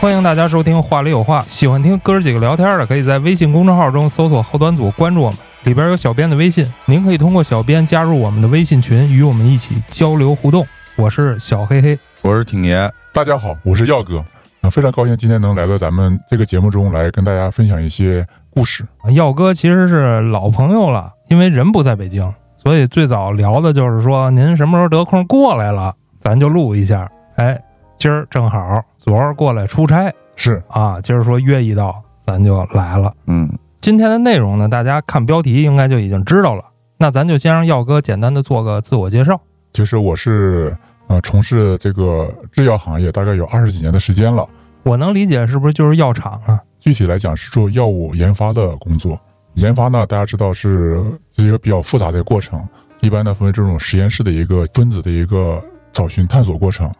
欢迎大家收听《话里有话》，喜欢听哥儿几个聊天的，可以在微信公众号中搜索“后端组”，关注我们，里边有小编的微信，您可以通过小编加入我们的微信群，与我们一起交流互动。我是小黑黑，我是挺爷，大家好，我是耀哥，啊，非常高兴今天能来到咱们这个节目中来跟大家分享一些故事。耀哥其实是老朋友了，因为人不在北京，所以最早聊的就是说您什么时候得空过来了，咱就录一下。哎，今儿正好，昨儿过来出差是啊，今儿说约一道，咱就来了。嗯，今天的内容呢，大家看标题应该就已经知道了。那咱就先让耀哥简单的做个自我介绍。其实我是呃从事这个制药行业大概有二十几年的时间了，我能理解是不是就是药厂啊？具体来讲是做药物研发的工作。研发呢，大家知道是是一个比较复杂的过程，一般呢分为这种实验室的一个分子的一个找寻探索过程。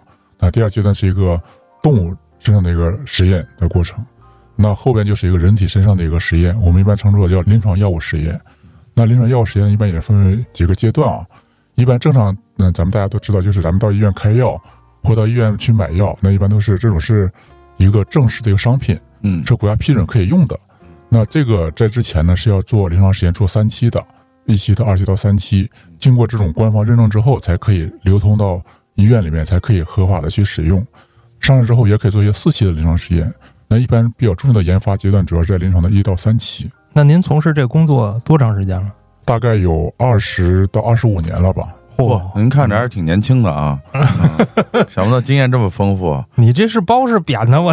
那第二阶段是一个动物身上的一个实验的过程，那后边就是一个人体身上的一个实验，我们一般称作叫临床药物实验。那临床药物实验一般也分为几个阶段啊，一般正常，嗯，咱们大家都知道，就是咱们到医院开药或到医院去买药，那一般都是这种是一个正式的一个商品，嗯，是国家批准可以用的。那这个在之前呢是要做临床实验，做三期的，一期到二期到三期，经过这种官方认证之后，才可以流通到。医院里面才可以合法的去使用，上市之后也可以做一些四期的临床实验。那一般比较重要的研发阶段，主要是在临床的一到三期。那您从事这工作多长时间了？大概有二十到二十五年了吧。嚯，您看着还是挺年轻的啊！想不到经验这么丰富。你这是包是扁的？我，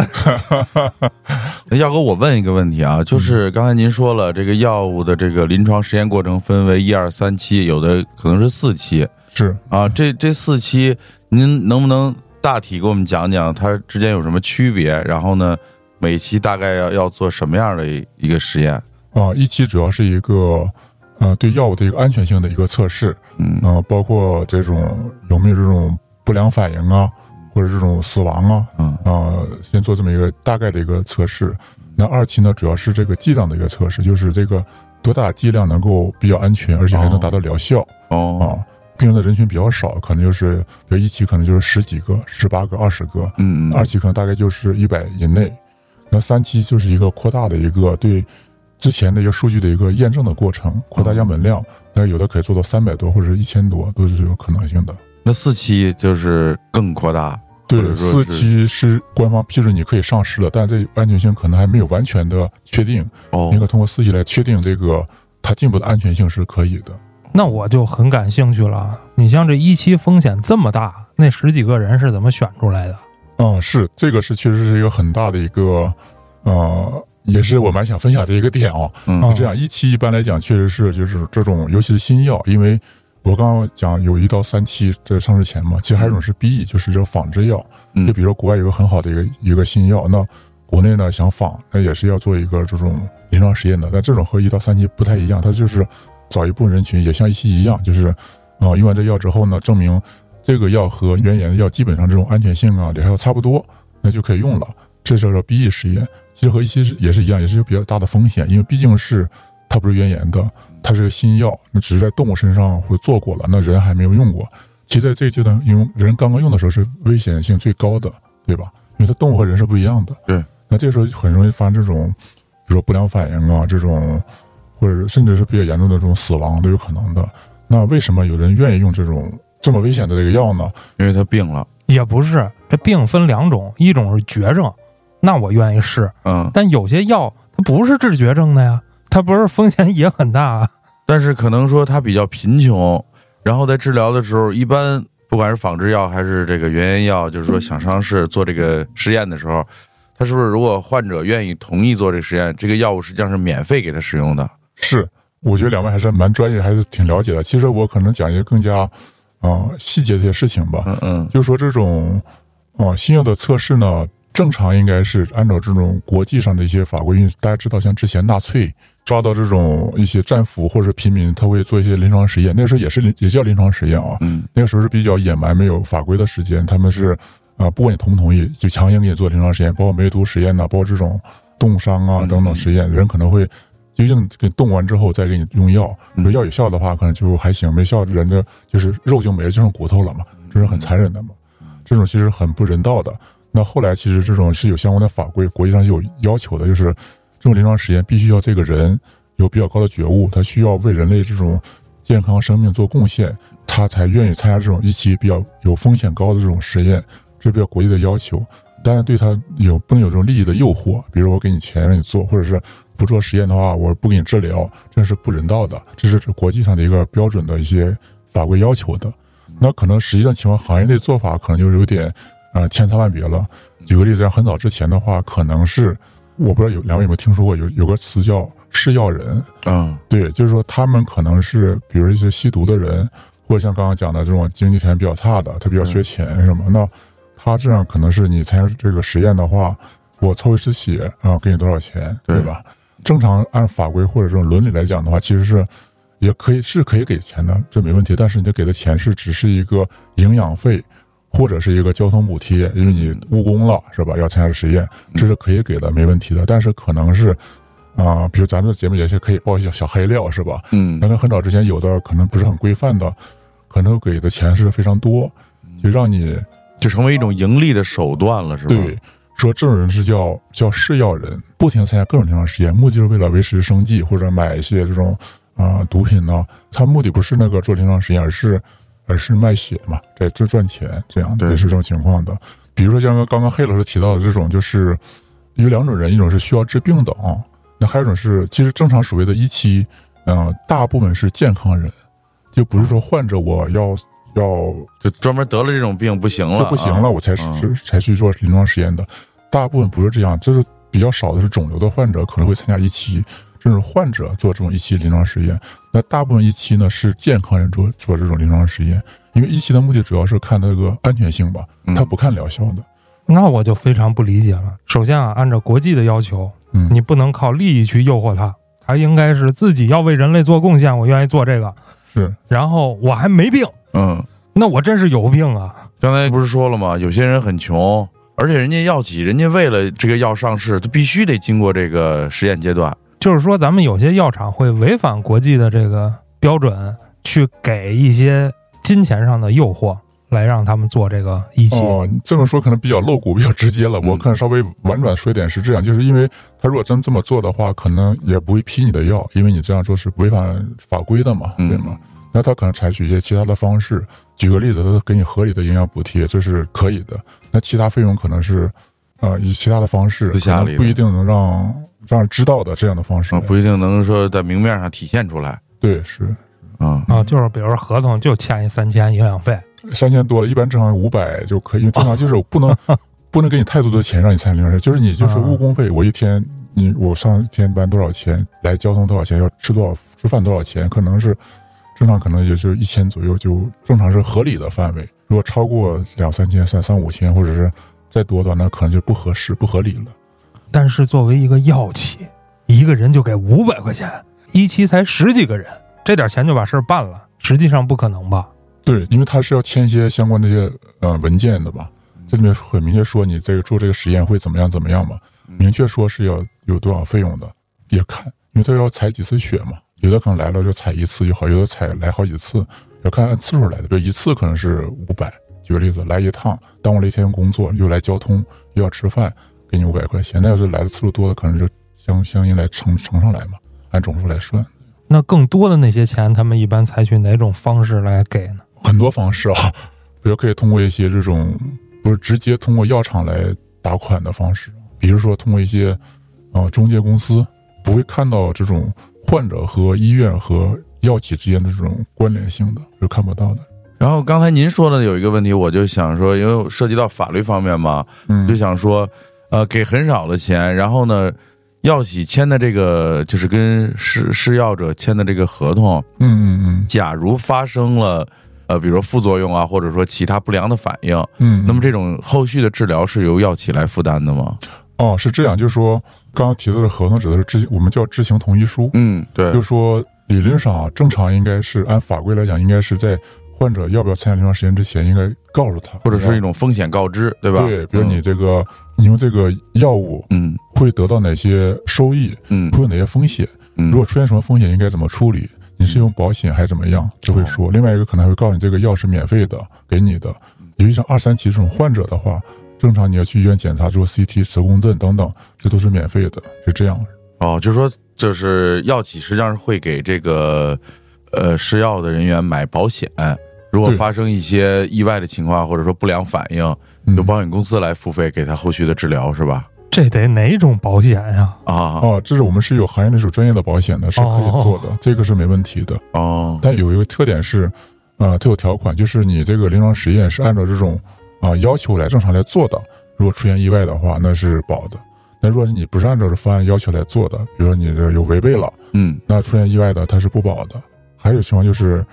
耀哥，我问一个问题啊，就是刚才您说了，这个药物的这个临床实验过程分为一二三期，有的可能是四期。是啊，这这四期，您能不能大体给我们讲讲它之间有什么区别？然后呢，每期大概要要做什么样的一个实验？啊，一期主要是一个呃对药物的一个安全性的一个测试，嗯啊，包括这种有没有这种不良反应啊，或者这种死亡啊，嗯啊，先做这么一个大概的一个测试。那二期呢，主要是这个剂量的一个测试，就是这个多大剂量能够比较安全，而且还能达到疗效哦啊。病人的人群比较少，可能就是比如一期可能就是十几个、十八个、二十个，嗯嗯，二期可能大概就是一百以内，那三期就是一个扩大的一个对之前的一个数据的一个验证的过程，扩大样本量，那有的可以做到三百多或者一千多，都是有可能性的。那四期就是更扩大，对，四期是官方批准你可以上市了，但这安全性可能还没有完全的确定，哦，应该通过四期来确定这个它进步的安全性是可以的。那我就很感兴趣了。你像这一期风险这么大，那十几个人是怎么选出来的？嗯，是这个是确实是一个很大的一个，呃，也是我蛮想分享的一个点啊。嗯，这样一期一般来讲确实是就是这种，尤其是新药，因为我刚刚讲有一到三期在上市前嘛，其实还有一种是 BE，就是这个仿制药。嗯，就比如说国外有个很好的一个一个新药，那国内呢想仿，那也是要做一个这种临床实验的。但这种和一到三期不太一样，它就是。找一部分人群也像一期一样，就是，啊，用完这药之后呢，证明这个药和原研的药基本上这种安全性啊疗效差不多，那就可以用了。这叫做 BE 实验，其实和一期也是一样，也是有比较大的风险，因为毕竟是它不是原研的，它是个新药，那只是在动物身上会做过了，那人还没有用过。其实在这个阶段，因为人刚刚用的时候是危险性最高的，对吧？因为它动物和人是不一样的。对。那这时候很容易发生这种，比如说不良反应啊，这种。或者甚至是比较严重的这种死亡都有可能的。那为什么有人愿意用这种这么危险的这个药呢？因为他病了。也不是，这病分两种，一种是绝症，那我愿意试。嗯。但有些药它不是治绝症的呀，它不是风险也很大。啊。但是可能说他比较贫穷，然后在治疗的时候，一般不管是仿制药还是这个原研药，就是说想上市做这个实验的时候，他是不是如果患者愿意同意做这个实验，这个药物实际上是免费给他使用的？是，我觉得两位还是蛮专业，还是挺了解的。其实我可能讲一些更加，啊细节的一些事情吧。嗯嗯，就是说这种，啊新药的测试呢，正常应该是按照这种国际上的一些法规。因为大家知道，像之前纳粹抓到这种一些战俘或者平民，他会做一些临床实验，那时候也是也叫临床实验啊。嗯，那个时候是比较野蛮，没有法规的时间，他们是啊，不管你同不同意，就强行给你做临床实验，包括梅毒实验呐，包括这种冻伤啊等等实验，人可能会。究竟给冻完之后再给你用药，你说药有效的话，可能就还行；没效，人的就是肉就没了，就剩骨头了嘛，这是很残忍的嘛。这种其实很不人道的。那后来其实这种是有相关的法规，国际上有要求的，就是这种临床实验必须要这个人有比较高的觉悟，他需要为人类这种健康生命做贡献，他才愿意参加这种一期比较有风险高的这种实验，这比较国际的要求。当然，对他有不能有这种利益的诱惑，比如我给你钱让你做，或者是不做实验的话，我不给你治疗，这是不人道的，这是国际上的一个标准的一些法规要求的。那可能实际上情况，行业内做法可能就是有点啊千差万别了。举个例子，很早之前的话，可能是我不知道有两位有没有听说过，有有个词叫试药人，嗯对，就是说他们可能是比如一些吸毒的人，或者像刚刚讲的这种经济条件比较差的，他比较缺钱什么，那他这样可能是你参加这个实验的话，我抽一次血啊，给你多少钱，对对吧？正常按法规或者这种伦理来讲的话，其实是也可以是可以给钱的，这没问题。但是你给的钱是只是一个营养费，或者是一个交通补贴，因为你务工了是吧？要参加实验，这是可以给的，没问题的。但是可能是啊、比如咱们的节目也是可以报一些小黑料是吧？嗯那跟很早之前有的可能不是很规范的，可能给的钱是非常多，就让你就成为一种盈利的手段了，是吧？对说这种人是叫叫试药人，不停参加各种临床实验，目的就是为了维持生计或者买一些这种啊、毒品呢。他目的不是那个做临床实验，而是而是卖血嘛，在赚赚钱，这样对也是这种情况的。比如说像刚刚黑老师提到的这种，就是有两种人，一种是需要治病的啊，那还有一种是其实正常所谓的一期，嗯、大部分是健康人，就不是说患者我要要就专门得了这种病不行了，就不行了，啊我才是嗯才去做临床实验的。大部分不是这样，就是比较少的是肿瘤的患者可能会参加一期，这种患者做这种一期临床实验。那大部分一期呢是健康人做做这种临床实验，因为一期的目的主要是看那个安全性吧，嗯它不看疗效的。那我就非常不理解了。首先啊，按照国际的要求，嗯，你不能靠利益去诱惑他，他应该是自己要为人类做贡献，我愿意做这个。是然后我还没病，嗯，那我真是有病啊！刚才不是说了吗？有些人很穷，而且人家药企，人家为了这个药上市，他必须得经过这个实验阶段。就是说，咱们有些药厂会违反国际的这个标准，去给一些金钱上的诱惑，来让他们做这个仪器。哦，你这么说可能比较露骨，比较直接了。嗯我可能稍微婉转说一点是这样，就是因为他如果真这么做的话，可能也不会批你的药，因为你这样做是违反法规的嘛，嗯对吗？那他可能采取一些其他的方式，举个例子，他给你合理的营养补贴，这是可以的。那其他费用可能是，呃，以其他的方式，私下里不一定能让让人知道的这样的方式啊，。不一定能说在明面上体现出来对，是啊。啊，就是比如说合同就签一三千营养费，三千多，一般正常五百就可以，因为正常就是我不能 不能给你太多的钱让你参加临床实验，就是你就是误工费，我一天你我上一天班多少钱，来交通多少钱，要吃多少吃饭多少钱，可能是正常可能也就一千左右，就正常是合理的范围。如果超过两三千、三三五千，或者是再多的话，那可能就不合适、不合理了。但是作为一个药企，一个人就给五百块钱，一期才十几个人，这点钱就把事儿办了，实际上不可能吧？对，因为他是要签一些相关的一些呃文件的吧，这里面很明确说你这个做这个实验会怎么样怎么样嘛，明确说是要有多少费用的，也看，因为他要采几次血嘛，有的可能来了就踩一次就好，有的踩来好几次，要看按次数来的，比如一次可能是五百，举个例子，来一趟耽误了一天工作，又来交通又要吃饭，给你五百块钱，那要是来的次数多的，可能就相相应来乘乘上来嘛，按总数来算。那更多的那些钱，他们一般采取哪种方式来给呢？很多方式啊，比如可以通过一些这种不是直接通过药厂来打款的方式，比如说通过一些呃中介公司，不会看到这种患者和医院和药企之间的这种关联性的，是看不到的。然后刚才您说的有一个问题，我就想说，因为涉及到法律方面嘛，嗯就想说，呃，给很少的钱，然后呢，药企签的这个就是跟试试药者签的这个合同，嗯嗯假如发生了呃，比如说副作用啊，或者说其他不良的反应，嗯，那么这种后续的治疗是由药企来负担的吗？哦是这样，就是说刚刚提到的合同指的是知我们叫知情同意书，嗯，对。就是说理论上啊，正常应该是按法规来讲，应该是在患者要不要参加临床实验之前，应该告诉他，或者是一种风险告知，对吧？对，比如你这个、你用这个药物嗯。会得到哪些收益，嗯。会有哪些风险，嗯，如果出现什么风险应该怎么处理，你是用保险还是怎么样，就会哦说。另外一个可能还会告诉你这个药是免费的给你的，尤其像二三期这种患者的话，正常你要去医院检查做 CT、磁共振等等，这都是免费的，是这样。哦，就是说，就是药企实际上是会给这个呃试药的人员买保险，如果发生一些意外的情况或者说不良反应，嗯由保险公司来付费给他后续的治疗，是吧？这得哪种保险呀？啊哦，这是我们是有行业内属专业的保险的，是可以做的，这个是没问题的。哦但有一个特点是，呃，它有条款，就是你这个临床实验是按照这种啊、要求来正常来做的，如果出现意外的话，那是保的。那如果你不是按照这方案要求来做的，比如说你这有违背了，嗯那出现意外的它是不保的。还有情况就是，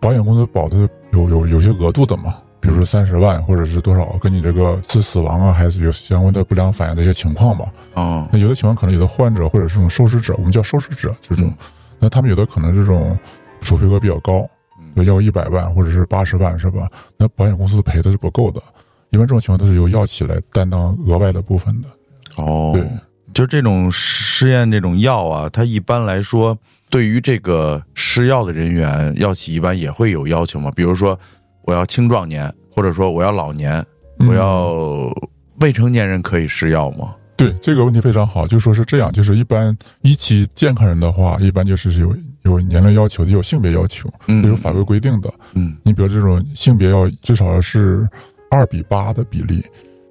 保险公司保的有有有些额度的嘛，比如说三十万或者是多少，跟你这个致死亡啊，还是有相关的不良反应的一些情况吧。哦那有的情况可能有的患者或者是这种受试者，我们叫受试者这种，嗯那他们有的可能这种索赔额比较高，嗯就要一百万或者是八十万是吧？那保险公司赔的是不够的，一般这种情况都是由药企来担当额外的部分的。哦，对，就这种试验这种药啊，它一般来说对于这个试药的人员，药企一般也会有要求嘛，比如说我要青壮年，或者说我要老年，嗯我要未成年人可以试药吗？对这个问题非常好，就说是这样，就是一般一期健康人的话，一般就是有有年龄要求的，有性别要求，嗯这有法规规定的。嗯，你比如这种性别要最少是二比八的比例，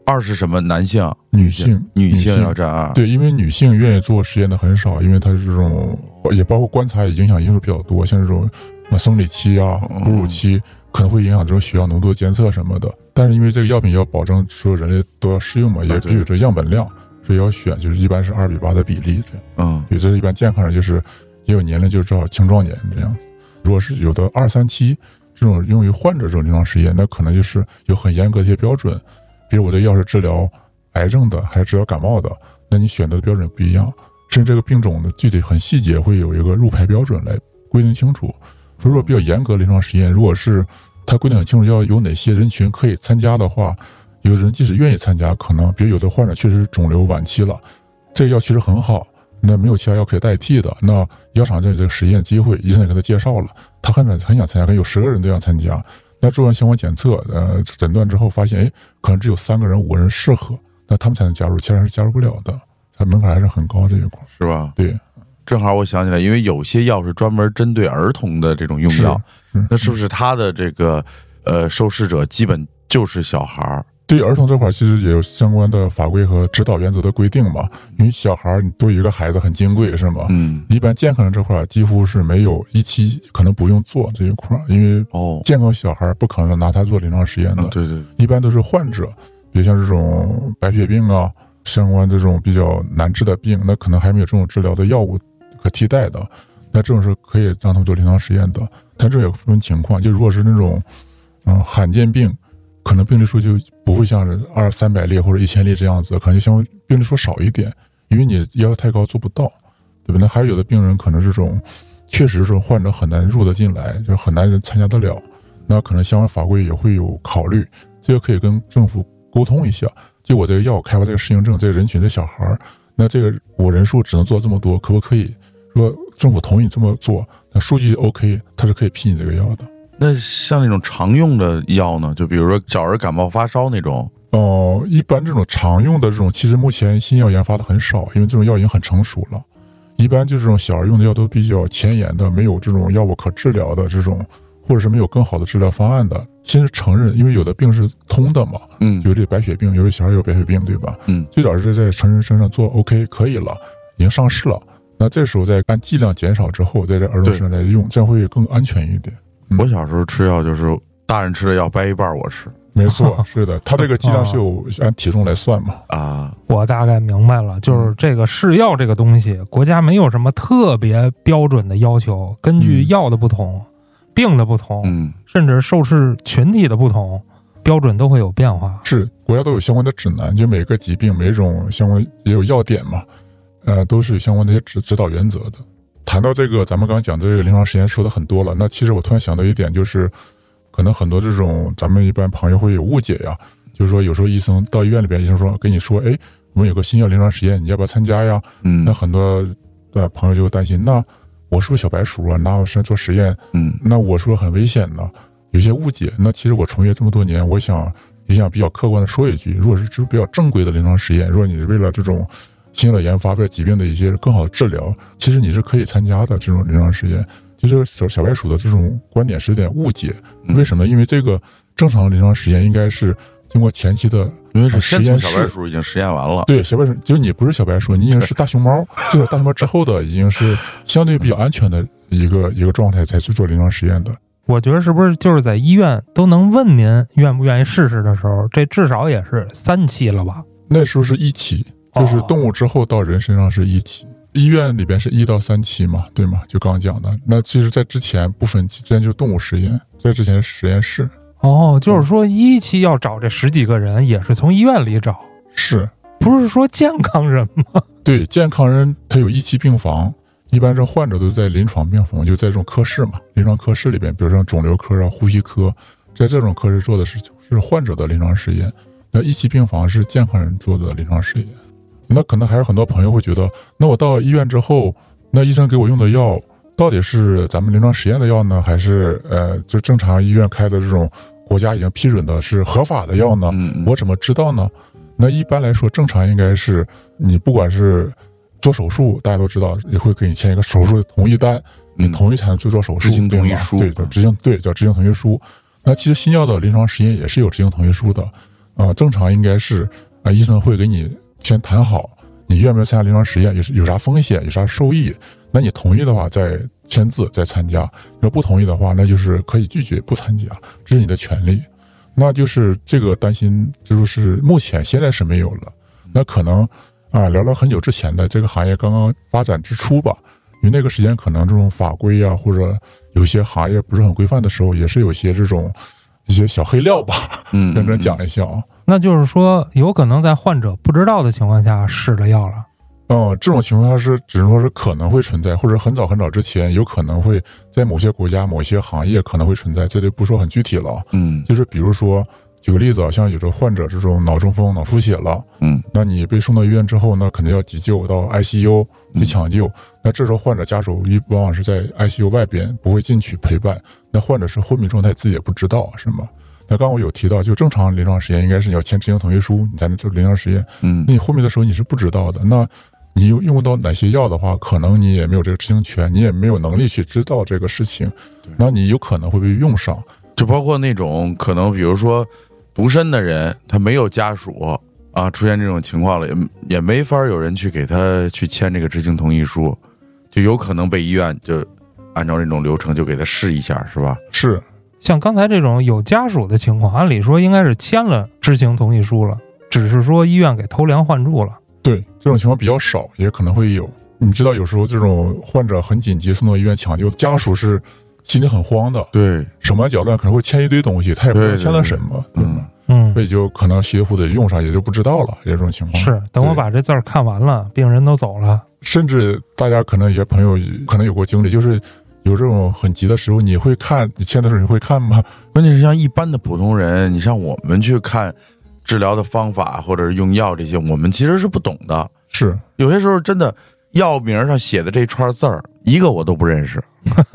二是什么？男性、女性女性性要占二。，对，因为女性愿意做实验的很少，因为她这种也包括观察也影响因素比较多，像这种呃生理期啊、哺乳期可能会影响这种血药浓度监测什么的。但是因为这个药品要保证所有人类都要适用嘛，也对必须有这样本量，所以要选就是一般是二比八的比例。嗯对，这是一般健康人就是也有年龄就是正好青壮年这样子。如果是有的二三期这种用于患者这种临床实验，那可能就是有很严格的一些标准，比如我的药是治疗癌症的还是治疗感冒的，那你选择的标准不一样，甚至这个病种的具体很细节会有一个入排标准来规定清楚。所以说比较严格临床实验，如果是它规定很清楚要有哪些人群可以参加的话，有的人即使愿意参加，可能比如有的患者确实肿瘤晚期了，这个药其实很好，那没有其他药可以代替的，那药厂就有这个实验机会，医生也给他介绍了，他很想很想参加，可能有十个人都想参加。那做完相关检测，呃，诊断之后发现，哎，可能只有三个人、五个人适合，那他们才能加入，其他人是加入不了的，它门槛还是很高这一块。是吧？对，正好我想起来，因为有些药是专门针对儿童的这种用是药，是那是不是他的这个呃受试者基本就是小孩儿？对于儿童这块，其实也有相关的法规和指导原则的规定嘛。因为小孩儿，你多一个孩子很金贵，是吗？嗯，一般健康人这块儿几乎是没有一期可能不用做这一块儿，因为哦，健康小孩儿不可能拿它做临床实验的嗯，，对对，一般都是患者，比如像这种白血病啊，相关这种比较难治的病，那可能还没有这种治疗的药物可替代的，那这种是可以让他们做临床实验的。但这也分情况，就如果是那种嗯罕见病，可能病例数就不会像二三百例或者一千例这样子，可能相对病例数少一点，因为你要求太高做不到，对吧？那还有的病人可能这种确实这种患者很难入得进来，就很难参加得了。那可能相关法规也会有考虑，这个可以跟政府沟通一下。就我这个药开发这个适应症，这个人群的小孩儿，那这个我人数只能做这么多，可不可以说政府同意你这么做？那数据 OK，他是可以批你这个药的。那像那种常用的药呢，就比如说小儿感冒发烧那种，哦、一般这种常用的这种，其实目前新药研发的很少，因为这种药已经很成熟了。一般就这种小儿用的药都比较前沿的，没有这种药物可治疗的这种，或者是没有更好的治疗方案的。先是承认，因为有的病是通的嘛，嗯有这白血病，有的小孩有白血病，对吧？嗯，最早是在成人身上做 OK 可以了，已经上市了。那这时候再按剂量减少之后，在这儿童身上再用，这样会更安全一点。嗯我小时候吃药就是大人吃的药掰一半儿我吃没错，是的，它这个剂量是有按体重来算嘛。啊，我大概明白了，嗯就是这个试药这个东西，国家没有什么特别标准的要求，根据嗯药的不同、病的不同，嗯甚至受试群体的不同，标准都会有变化。是国家都有相关的指南，就每个疾病每种相关也有要点嘛，呃，都是有相关的一些指指导原则的。谈到这个，咱们刚刚讲这个临床实验说的很多了，那其实我突然想到一点，就是可能很多这种咱们一般朋友会有误解呀，就是说有时候医生到医院里边，医生说跟你说，哎，我们有个新药临床实验，你要不要参加呀？嗯那很多的朋友就会担心，那我是不是小白鼠啊？拿我身上做实验，嗯那我说很危险呢，有些误解。那其实我从业这么多年，我想也想比较客观的说一句，如果是就是比较正规的临床实验，如果你是为了这种新药的研发，为了疾病的一些更好的治疗，其实你是可以参加的这种临床实验。就是小小白鼠的这种观点是有点误解，为什么？因为这个正常的临床实验应该是经过前期的，因为是实验室小白鼠已经实验完了，对小白鼠，就是你不是小白鼠，你已经是大熊猫，就是大熊猫之后的，已经是相对比较安全的一个一个状态才去做临床实验的。我觉得是不是就是在医院都能问您愿不愿意试试的时候，这至少也是三期了吧？那时候是一期，就是动物之后到人身上是一期。医院里边是一到三期嘛，对吗？就刚刚讲的。那其实，在之前不分期，之前就是动物实验，在之前实验室。哦，就是说一期要找这十几个人，也是从医院里找，是不是说健康人吗？对健康人，他有一期病房，一般这患者都在临床病房，就在这种科室嘛，临床科室里边，比如说肿瘤科啊、呼吸科，在这种科室做的是是患者的临床实验。那一期病房是健康人做的临床实验。那可能还有很多朋友会觉得，那我到医院之后，那医生给我用的药到底是咱们临床实验的药呢，还是呃就正常医院开的这种国家已经批准的是合法的药呢？嗯，我怎么知道呢？那一般来说，正常应该是你不管是做手术，大家都知道也会给你签一个手术同意单，你同意才能去做手术，嗯执行同意书对，叫执行对叫执行同意书。那其实新药的临床实验也是有执行同意书的，啊、正常应该是啊、医生会给你先谈好，你愿不愿意参加临床实验，有有啥风险，有啥受益，那你同意的话再签字再参加，要不同意的话，那就是可以拒绝不参加，这是你的权利。那就是这个担心，就是目前现在是没有了。那可能啊，聊聊很久之前的这个行业刚刚发展之初吧，因为那个时间可能这种法规啊，或者有些行业不是很规范的时候，也是有些这种一些小黑料吧，嗯，认真讲一下啊。那就是说，有可能在患者不知道的情况下试了药了。嗯，这种情况下是只能说是可能会存在，或者很早很早之前有可能会在某些国家、某些行业可能会存在，这就不说很具体了啊。嗯就是比如说，举个例子啊，像有的患者这种脑中风、脑出血了，嗯那你被送到医院之后呢，肯定要急救到 ICU 去抢救。那这时候患者家属一往往是在 ICU 外边，不会进去陪伴。那患者是昏迷状态，自己也不知道，是吗？那刚刚我有提到，就正常临床实验应该是你要签执行同意书，你才能做临床实验。嗯那你昏迷的时候你是不知道的，那你用用到哪些药的话，可能你也没有这个知情权，你也没有能力去知道这个事情，那你有可能会被用上。就包括那种可能，比如说独身的人，他没有家属啊，出现这种情况了，也也没法有人去给他去签这个知情同意书，就有可能被医院就按照这种流程就给他试一下，是吧？是像刚才这种有家属的情况，按理说应该是签了知情同意书了，只是说医院给偷梁换柱了。对这种情况比较少，也可能会有。你知道，有时候这种患者很紧急送到医院抢救，家属是心里很慌的，对，手忙脚乱，可能会签一堆东西，他也不知道签了什么，对嗯吗？嗯所，以就可能稀里糊涂地用上，也就不知道了，有这种情况。是。等我把这字儿看完了，病人都走了。甚至大家可能有些朋友可能有过经历，就是有这种很急的时候，你会看你签的时候你会看吗？关键是像一般的普通人，你像我们去看治疗的方法或者是用药这些，我们其实是不懂的。是有些时候真的药名上写的这串字儿，一个我都不认识，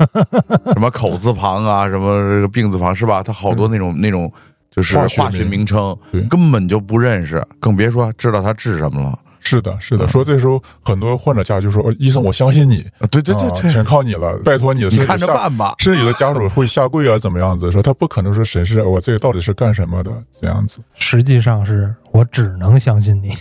什么口字旁啊，什么这个病字旁是吧？它好多那种那种就是化学名名称，根本就不认识，更别说知道它治什么了。是的，是的。说这时候很多患者家属就说：“哦医生，我相信你，啊对对对全靠你了，拜托你了。”你看着办吧。甚至有的家属会下跪啊，怎么样子？说他不可能说审视我这个到底是干什么的这样子。实际上是我只能相信你，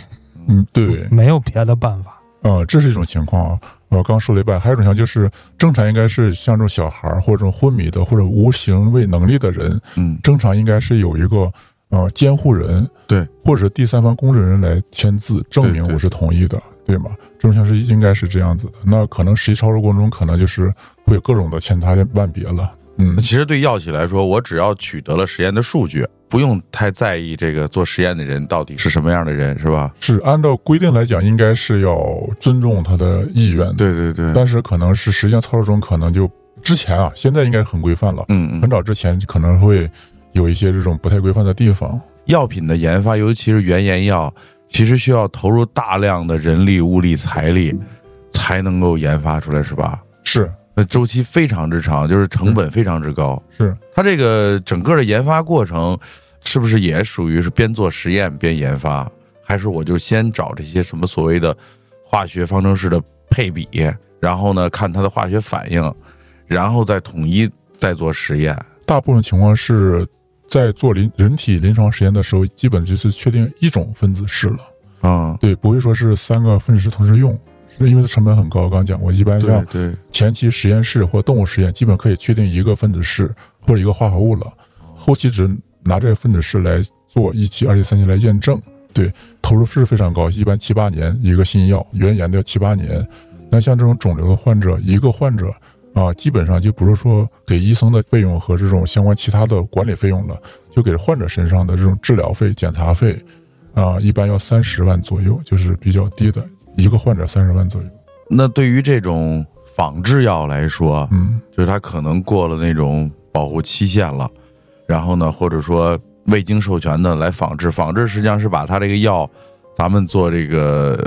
嗯，对，没有别的办法。呃，这是一种情况啊。我刚说了一半，还有一种情况就是正常应该是像这种小孩儿或者这种昏迷的或者无行为能力的人，嗯，正常应该是有一个呃监护人，对，或者第三方公证人来签字证明我是同意的，对吗？这种情况是应该是这样子的。那可能实际操作过程中，可能就是会有各种的千差万别了。嗯其实对药企来说，我只要取得了实验的数据，不用太在意这个做实验的人到底是什么样的人，是吧？是按照规定来讲，应该是要尊重他的意愿的。对对对，但是可能是实际上操作中可能就之前啊，现在应该很规范了。嗯嗯很，早之前可能会有一些这种不太规范的地方。药品的研发，尤其是原研药，其实需要投入大量的人力、物力、财力，才能够研发出来，是吧？是那周期非常之长，就是成本非常之高。是，它这个整个的研发过程，是不是也属于是边做实验边研发？还是我就先找这些什么所谓的化学方程式的配比，然后呢看它的化学反应，然后再统一再做实验？大部分情况是在做临人体临床实验的时候，基本就是确定一种分子式了。啊，对，不会说是三个分子式同时用，是因为它成本很高。刚刚讲过，一般像对，前期实验室或动物实验，基本可以确定一个分子式或者一个化合物了，后期只拿这个分子式来做一期、二期、三期来验证。对，投入是非常高，一般七八年一个新药，原研的要七八年。那像这种肿瘤的患者，一个患者啊，基本上就不是说给医生的费用和这种相关其他的管理费用了，就给患者身上的这种治疗费、检查费啊，一般要三十万左右，就是比较低的，一个患者三十万左右。那对于这种仿制药来说，嗯，就是它可能过了那种保护期限了，然后呢，或者说未经授权的来仿制，仿制实际上是把它这个药，咱们做这个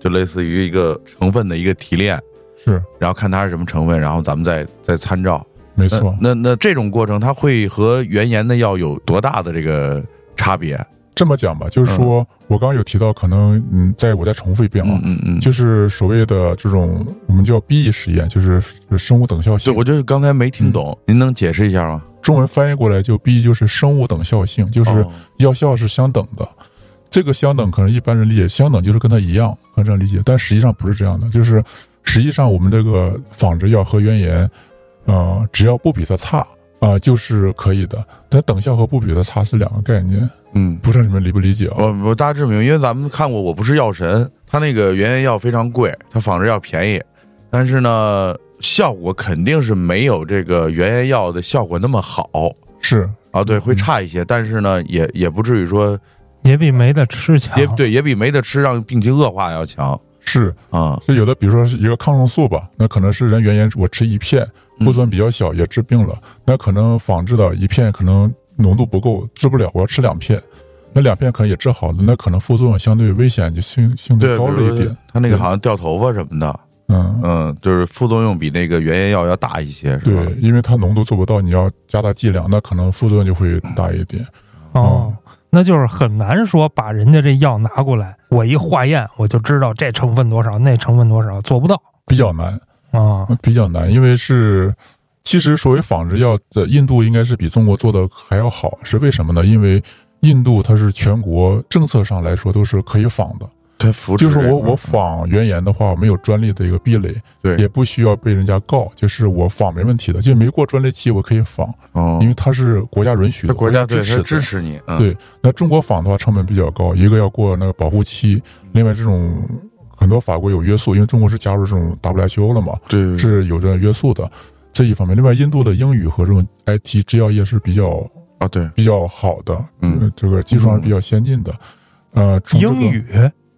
就类似于一个成分的一个提炼，是然后看它是什么成分，然后咱们再再参照。没错。那那那这种过程，它会和原研的药有多大的这个差别？这么讲吧，就是说、我刚刚有提到，可能嗯，在我再重复一遍啊，嗯嗯嗯，就是所谓的这种我们叫 B E 实验，就是生物等效对，性。我就是刚才没听懂，您能解释一下吗？中文翻译过来就 B 就是生物等效性，就是哦药效是相等的。这个相等可能一般人理解相等就是跟它一样，可能这样理解，但实际上不是这样的。就是实际上我们这个仿制药和原研，呃，只要不比它差啊、就是可以的。但等效和不比它差是两个概念，嗯，不知道你们理不理解啊？我我大致明白，因为咱们看过《我不是药神》，它那个原研药非常贵，它仿制药便宜，但是呢，效果肯定是没有这个原研药的效果那么好是啊，对，会差一些，但是呢，也也不至于说也比没得吃强。也对，也比没得吃让病情恶化要强是，啊。就有的，比如说是一个抗生素吧，那可能是人原研我吃一片，副作用比较小，也治病了。那可能仿制的一片可能浓度不够，治不了，我要吃两片，那两片可能也治好了，那可能副作用相对危险就性性对，对高了一点。它那个好像掉头发什么的，嗯，嗯，就是副作用比那个原研药要大一些，是吧？对，因为它浓度做不到，你要加大剂量，那可能副作用就会大一点。哦，那就是很难说把人家这药拿过来，我一化验我就知道这成分多少，那成分多少，做不到比较难，啊。比较难，因为是其实所谓仿制药的印度应该是比中国做的还要好，是为什么呢？因为印度它是全国政策上来说都是可以仿的，就是我我仿原研的话没有专利的一个壁垒，对。也不需要被人家告，就是我仿没问题的，就没过专利期我可以仿，哦。因为它是国家允许的，国家对它支持支持你，嗯，对，那中国仿的话成本比较高，一个要过那个保护期，另外这种很多法规有约束，因为中国是加入这种 WHO 了嘛，对对是有着约束的这一方面。另外，印度的英语和这种 IT 制药业是比较啊，对，比较好的，嗯。呃，这个技术上是比较先进的。呃，英语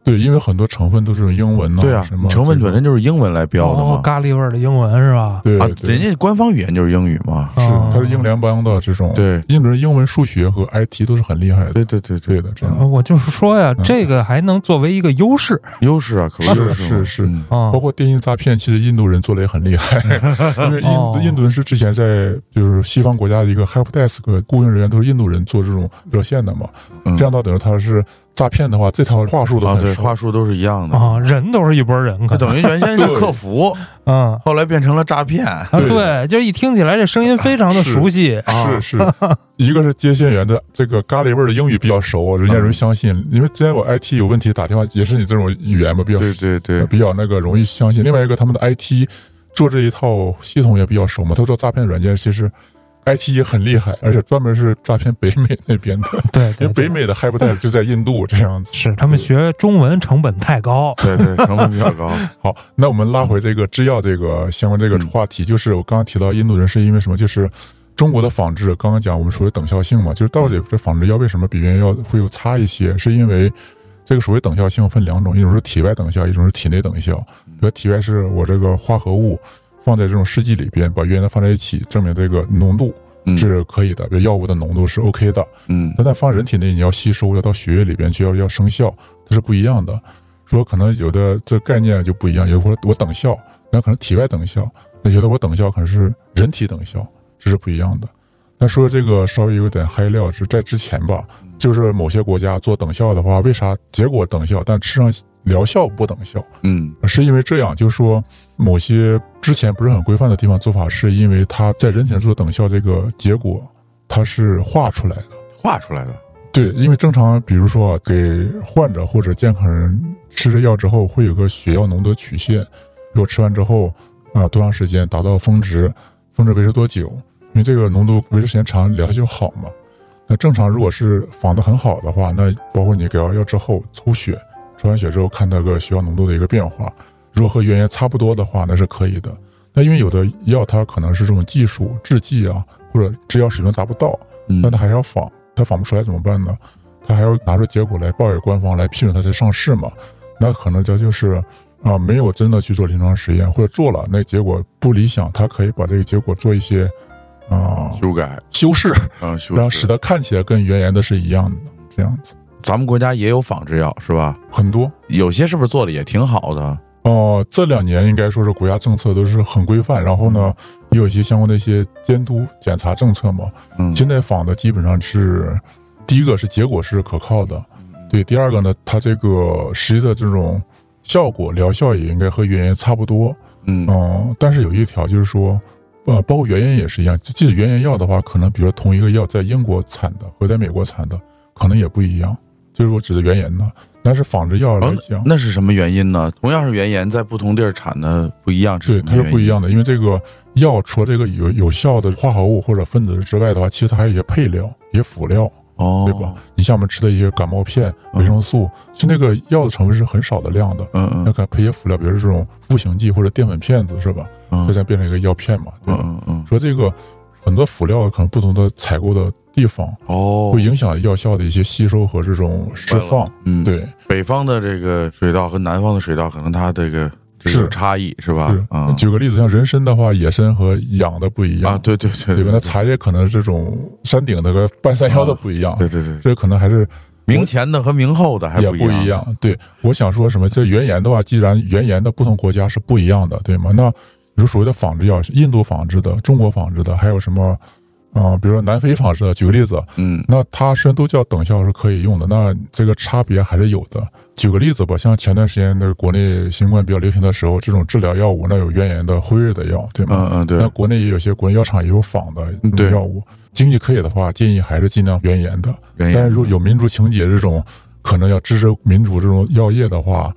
对，因为很多成分都是用英文呐、对啊什么，成分本身就是英文来标的哦，，咖喱味儿的英文是吧？啊，对。对人家官方语言就是英语嘛，是哦它是英联邦的这种，对。印度人英文、数学和 IT 都是很厉害的，对对对对，对的，这样。呃我就是说呀，嗯。这个还能作为一个优势。优势啊，可不是就是是。包。括电信诈骗，其实印度人做的也很厉害，因为印、哦。印度人是之前在就是西方国家的一个 help desk 雇佣人员都是印度人做这种热线的嘛，嗯。这样到等于他是诈骗的话，这套话术都啊，对，话术都是一样的，啊，人都是一拨人，可等于原先是 客服，嗯。后来变成了诈骗，啊，对，就是一听起来这声音非常的熟悉。啊。是。是，一个是接线员的这个咖喱味儿的英语比较熟，人家容易相信，因为之前我 IT 有问题打电话也是你这种语言嘛，比较对对对，比较那个容易相信。另外一个，他们的 IT 做这一套系统也比较熟嘛，他做诈骗软件其实 IT 也很厉害，而且专门是诈骗北美那边的，因对对对，为北美的 h y p e d e s 就在印度这样子。是他们学中文成本太高。对对，成本比较高，好，那我们拉回这个制药这个相关这个话题，就是我刚刚提到印度人是因为什么？就是中国的仿制，刚刚讲我们说的等效性嘛，就是到底这仿制药为什么比原研药会有差一些？是因为这个所谓等效性分两种，一种是体外等效，一种是体内等效。比如体外是我这个化合物放在这种试剂里边，把原来放在一起，证明这个浓度嗯是可以的，比如药物的浓度是 OK 的。嗯但在放人体内，你要吸收，要到血液里边去，要要生效，它是不一样的。说可能有的这概念就不一样，有的说我等效，那可能体外等效，那有的我等效可能是人体等效，这是不一样的。那说这个稍微有点嗨料是在之前吧，就是某些国家做等效的话，为啥结果等效，但吃上疗效不等效？嗯是因为这样，就是说某些之前不是很规范的地方做法，是因为它在人体上做等效这个结果，它是画出来的。画出来的。对，因为正常，比如说啊给患者或者健康人吃这药之后，会有个血药浓度曲线，如果吃完之后啊、多长时间达到峰值，峰值维持多久？因为这个浓度维持时间长，疗效就好嘛。那正常如果是仿的很好的话，那包括你给完药之后抽血，抽完血之后看那个血药浓度的一个变化，如果和原研差不多的话，那是可以的。那因为有的药它可能是这种技术制剂啊，或者制药水平达不到，嗯那它还是要仿，它仿不出来怎么办呢？它还要拿出结果来报给官方来批准它才上市嘛？那可能这就是啊、没有真的去做临床实验，或者做了那结果不理想，它可以把这个结果做一些啊、修改修饰，啊，修然后使饰。得看起来跟原研的是一样的，这样子咱们国家也有仿制药是吧？很多。有些是不是做的也挺好的？哦、这两年应该说是国家政策都是很规范，然后呢，也有一些相关的一些监督检查政策嘛。嗯现在仿的基本上是，第一个是结果是可靠的，对，第二个呢，它这个实际的这种效果疗效也应该和原研差不多，嗯嗯，但是有一条就是说，呃，包括原研也是一样，即使原研药的话，可能比如说同一个药在英国产的和在美国产的可能也不一样，就是我指的原研呢，但是仿制药来哦讲，那是什么原因呢？同样是原研，在不同地儿产的不一样，对，它是不一样的，因为这个药除了这个有有效的化合物或者分子之外的话，其实它还有一些配料、一些辅料，哦，对吧？？你像我们吃的一些感冒片、维生素，那个药的成分是很少的量的，嗯嗯那可能配些辅料，比如说这种复形剂或者淀粉片子，是吧？嗯这才变成一个药片嘛，对嗯吧？嗯嗯，说这个很多辅料可能不同的采购的地方，哦，会影响药效的一些吸收和这种释放。嗯，，对，北方的这个水稻和南方的水稻，可能它这个这是差异是吧？是。啊举个例子，像人参的话，野生和养的不一样啊，对对对对吧？那茶叶可能这种山顶的和半山腰的不一样，对对对，这可能还是明前的和明后的还也不不一样。对，我想说什么？这原研的话，既然原研的不同国家是不一样的，对吗？那比如所谓的仿制药，印度仿制的、中国仿制的，还有什么？啊、比如说南非仿制的，举个例子，嗯那它虽然都叫等效是可以用的，那这个差别还是有的。举个例子吧，像前段时间那国内新冠比较流行的时候，这种治疗药物那有原研的辉瑞的药，对吗？嗯嗯，对那，国内也有些国内药厂也有仿的药物，经济可以的话，建议还是尽量原研的。但是如果有民族情节这种，可能要支持民主这种药业的话，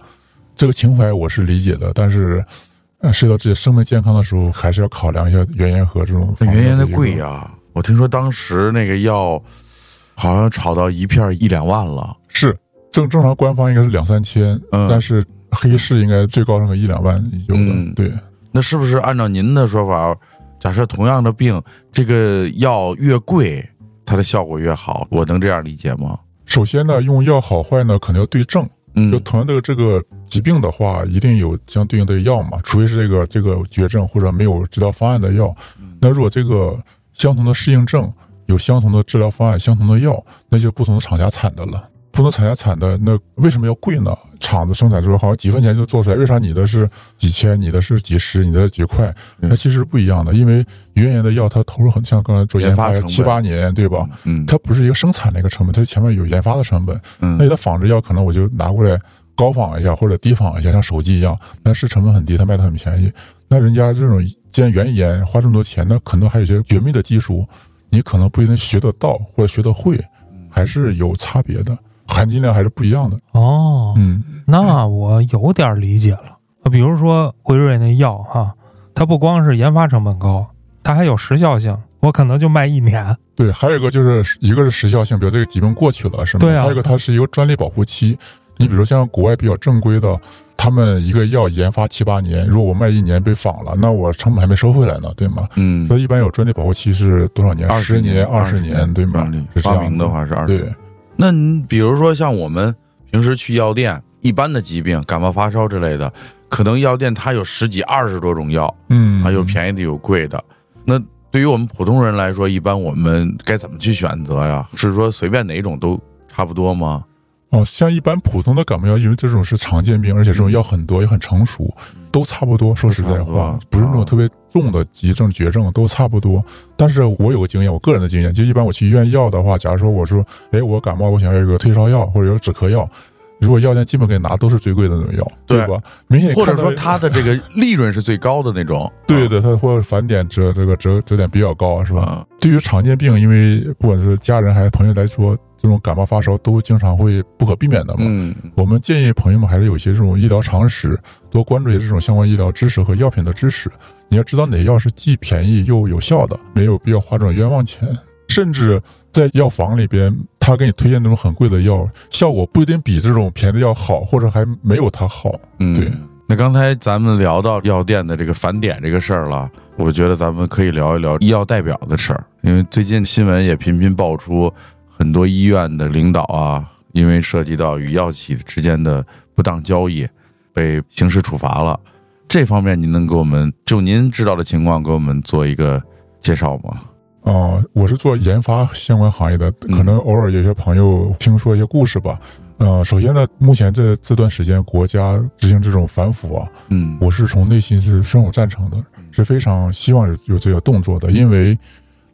这个情怀我是理解的。但是，呃，涉及到自己生命健康的时候，还是要考量一下原研和这种那原研的的贵呀，我听说当时那个药好像炒到一片一两万了。是正正常官方应该是两三千，嗯但是黑市应该最高上个一两万有的。嗯对，那是不是按照您的说法，假设同样的病，这个药越贵，它的效果越好？我能这样理解吗？首先呢，用药好坏呢，可能要对症。嗯就同样的这个疾病的话，一定有相对应的药嘛，除非是这个这个绝症或者没有治疗方案的药。那如果这个相同的适应症有相同的治疗方案、相同的药，那就不同的厂家产的了。不同厂家产的，那为什么要贵呢？厂子生产出来好像几分钱就做出来，为啥你的是几千，你的是几十，你的几块？嗯那其实不一样的，因为原研的药它投入很像刚才做研发七八年，对吧？嗯它不是一个生产的一个成本，它前面有研发的成本。那嗯有的仿制药可能我就拿过来高仿一下或者低仿一下，像手机一样，但是成本很低，它卖的很便宜。那人家这种既然原研花这么多钱，那可能还有一些绝密的技术，你可能不一定学得到或者学得会，还是有差别的，含金量还是不一样的。哦，嗯，那我有点理解了。比如说辉瑞那药哈、它不光是研发成本高，它还有时效性，我可能就卖一年。对，还有一个就是一个是时效性，比如这个疾病过去了，是吗？对啊还有一个它是一个专利保护期。你比如像国外比较正规的，他们一个药研发七八年，如果我卖一年被仿了，那我成本还没收回来呢，对吗？嗯所以一般有专利保护期是多少年？二十年二十年，对吗？发明的话是二十。对，那你比如说像我们平时去药店，一般的疾病，感冒发烧之类的，可能药店它有十几二十多种药，嗯，啊，有便宜的有贵的。那对于我们普通人来说，一般我们该怎么去选择呀？是说随便哪种都差不多吗？哦，像一般普通的感冒药，因为这种是常见病，而且这种药很多也很成熟，都差不多。说实在话，不是那种特别重的急症、绝症都差不多。但是我有个经验，我个人的经验，就一般我去医院要的话，假如说我说，哎，我感冒，我想要一个退烧药或者有止咳药，如果药店基本给你拿都是最贵的那种药，对吧？明显或者说它的这个利润是最高的那种，对对，它或者返点折这个折折点比较高，是？吧？对于常见病，因为不管是家人还是朋友来说，这种感冒发烧都经常会不可避免的嘛。嗯，我们建议朋友们还是有一些这种医疗常识，多关注一些这种相关医疗知识和药品的知识。你要知道哪些药是既便宜又有效的，没有必要花这种冤枉钱。甚至在药房里边，他给你推荐那种很贵的药，效果不一定比这种便宜的药好，或者还没有它好。嗯，对。那刚才咱们聊到药店的这个返点这个事儿了，我觉得咱们可以聊一聊医药代表的事儿，因为最近新闻也频频爆出很多医院的领导啊，因为涉及到与药企之间的不当交易，被刑事处罚了。这方面您能给我们就您知道的情况给我们做一个介绍吗？哦、我是做研发相关行业的，可能偶尔有些朋友听说一些故事吧。呃，首先呢，目前这这段时间国家执行这种反腐啊，嗯，我是从内心是深有赞成的，是非常希望有有这个动作的，因为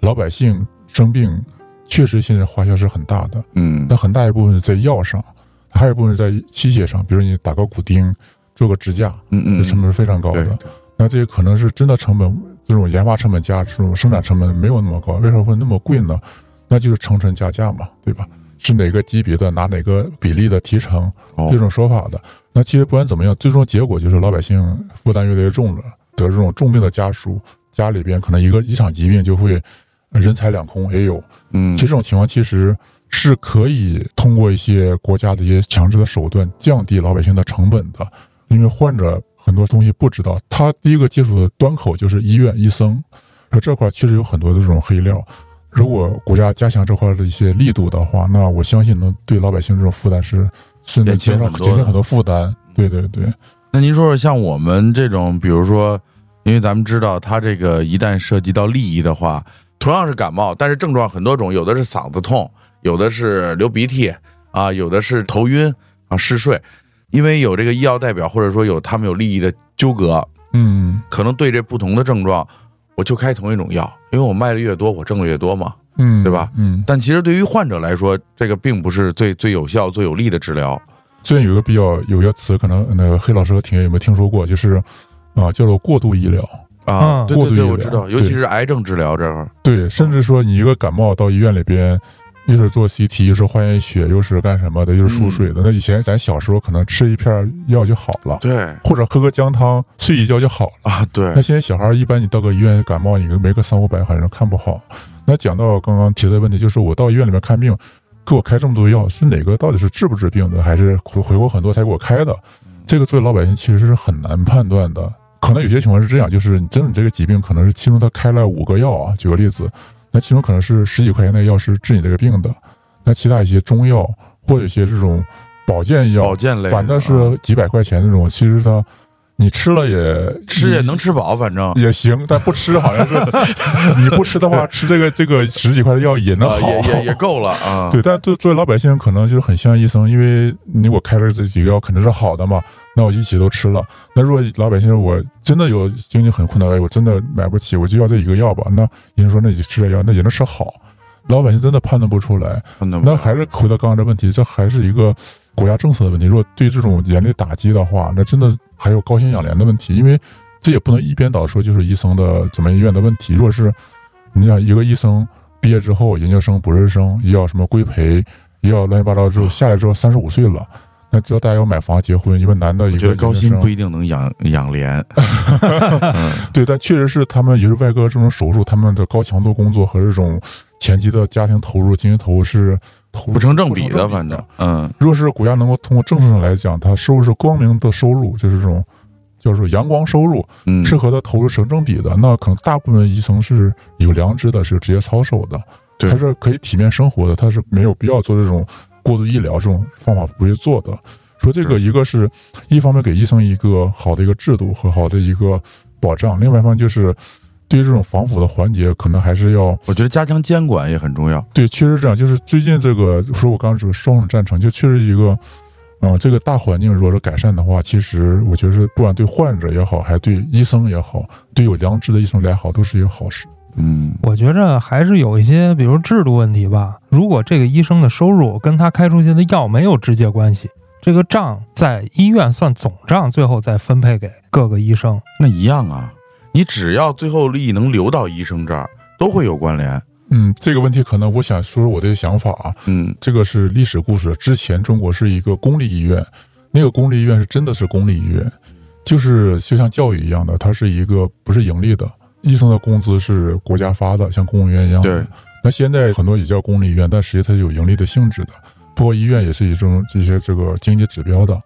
老百姓生病确实现在花销是很大的，嗯那很大一部分是在药上，还有一部分是在器械上，比如你打个骨钉、做个支架，嗯嗯这成本是非常高的。那这个可能是真的成本，这种研发成本加这种生产成本没有那么高，为什么会那么贵呢？那就是层层加价嘛，对吧？是哪个级别的拿哪个比例的提成，哦这种说法的。那其实不管怎么样，最终结果就是老百姓负担越来越重了，得这种重病的家属，家里边可能一个一场疾病就会人财两空也有。嗯其实这种情况其实是可以通过一些国家的一些强制的手段降低老百姓的成本的，因为患者很多东西不知道，他第一个接触的端口就是医院医生，说这块确实有很多的这种黑料。如果国家加强这块的一些力度的话，那我相信能对老百姓这种负担是是能减少减轻很多负担。对对对，那您说说，像我们这种，比如说，因为咱们知道，它这个一旦涉及到利益的话，同样是感冒，但是症状很多种，有的是嗓子痛，有的是流鼻涕啊，有的是头晕啊、嗜睡。因为有这个医药代表，或者说有他们有利益的纠葛，嗯可能对这不同的症状，我就开同一种药，因为我卖的越多，我挣的越多嘛。嗯，对吧？嗯，但其实对于患者来说，这个并不是最最有效、最有利的治疗。最近有一个比较有一个词，可能那个黑老师和挺爷有没有听说过？就是啊、叫做过度医疗。啊，嗯对对对，我知道，尤其是癌症治疗这块儿，对，甚至说你一个感冒到医院里边，又是做 CT，又是化验血，又是干什么的，又是输水的。那以前咱小时候可能吃一片药就好了，对或者喝个姜汤睡一觉就好了。啊，对那，现在小孩一般你到个医院感冒，你没个三五百，好像看不好。那讲到刚刚提的问题，就是我到医院里面看病，给我开这么多药，是哪个到底是治不治病的，还是回回国很多才给我开的？这个作为老百姓其实是很难判断的。可能有些情况是这样，就是你真的这个疾病可能是其中他开了五个药啊，举个例子，那其中可能是十几块钱的药是治你这个病的，那其他一些中药或者一些这种保健药，保健类，反正啊是几百块钱那种，其实它你吃了也吃也能吃饱，反正也行，但不吃好像是 你不吃的话，吃这个这个十几块的药也能啊好，也也 也够了啊。对，但对作为老百姓，可能就是很相信医生，因为你我开了这几个药肯定是好的嘛，那我一起都吃了。那如果老百姓我真的有经济很困难，哎，我真的买不起，我就要这一个药吧，那医生说那你吃这药，那也能吃好。老百姓真的判断不出来，那那还是回到刚刚这问题，这还是一个国家政策的问题。如果对这种严厉打击的话，那真的还有高薪养廉的问题，因为这也不能一边倒说就是医生的怎么医院的问题。如果是你想一个医生毕业之后，研究生、博士生也要什么规培，也要乱七八糟之后下来之后三十五岁了，那只要大家要买房结婚，一个男的，一个觉得高薪不一定能养养廉。嗯 对，但确实是他们也是外科这种手术，他们的高强度工作和这种前期的家庭投入、经济投入是投入不成正比的，反正嗯如果是国家能够通过政策上来讲，它收入是光明的收入，就是这种叫做阳光收入，嗯，是和它投入成正比的。那可能大部分医生是有良知的，是职业操守的，对他是可以体面生活的，他是没有必要做这种过度医疗这种方法不会做的。说这个，一个是一方面给医生一个好的一个制度和好的一个保障，另外一方面就是对于这种防腐的环节，可能还是要我觉得加强监管也很重要。对，确实这样。就是最近这个，说我刚刚说双省战争，就确实一个，嗯，这个大环境如果说改善的话，其实我觉得不管对患者也好，还对医生也好，对有良知的医生来好，都是一个好事。嗯，我觉着还是有一些，比如制度问题吧。如果这个医生的收入跟他开出去的药没有直接关系，这个账在医院算总账，最后再分配给各个医生。那一样啊，你只要最后利益能流到医生这儿，都会有关联。嗯，这个问题可能我想说说我的想法啊。嗯这个是历史故事。之前中国是一个公立医院，那个公立医院是真的是公立医院，就是就像教育一样的，它是一个不是盈利的，医生的工资是国家发的，像公务员一样的。对，那现在很多也叫公立医院，但实际它是有盈利的性质的。不过医院也是以这种这些这个经济指标的。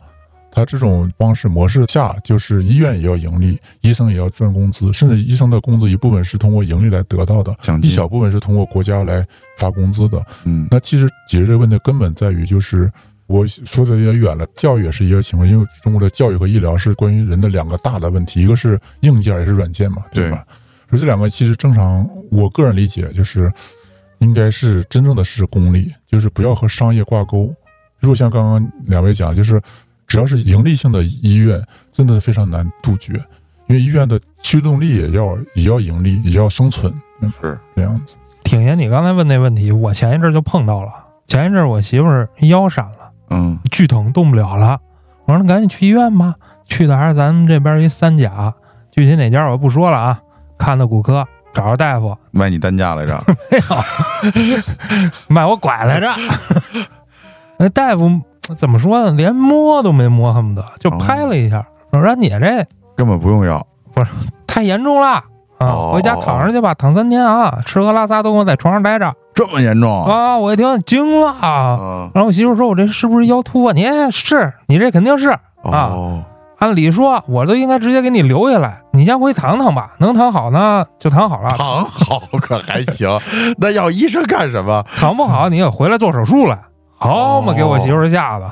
它这种方式模式下，就是医院也要盈利，医生也要赚工资，甚至医生的工资一部分是通过盈利来得到的，一小部分是通过国家来发工资的。嗯那其实解决这个问题的根本在于，就是我说的有点远了，教育也是一个情况，因为中国的教育和医疗是关于人的两个大的问题，一个是硬件，也是软件嘛，对吧？所以这两个其实正常，我个人理解就是应该是真正的是公立，就是不要和商业挂钩。如果像刚刚两位讲，就是只要是盈利性的医院，真的非常难杜绝，因为医院的驱动力也要也要盈利，也要生存，是这样子。挺爷，你刚才问那问题，我前一阵就碰到了。前一阵我媳妇儿腰闪了，嗯巨疼，动不了了。我说那赶紧去医院吧，去的还是咱们这边一三甲，具体哪家我不说了啊。看的骨科，找着大夫，卖你担架来着。没有，卖我拐来着。那大夫怎么说呢？连摸都没摸，恨不得就拍了一下，我说你这根本不用药。不是太严重了啊！哦回家躺着去吧，躺三天啊，吃喝拉撒都给我在床上待着这么严重？啊！我一听惊了啊！嗯然后我媳妇说：“我这是不是腰突啊？你是，你这肯定是。啊，按理说，我都应该直接给你留下来，你先回躺躺吧。能躺好呢，就躺好了；躺好可还行，那要医生干什么？躺不好，你也回来做手术来。好嘛，哦给我媳妇吓的。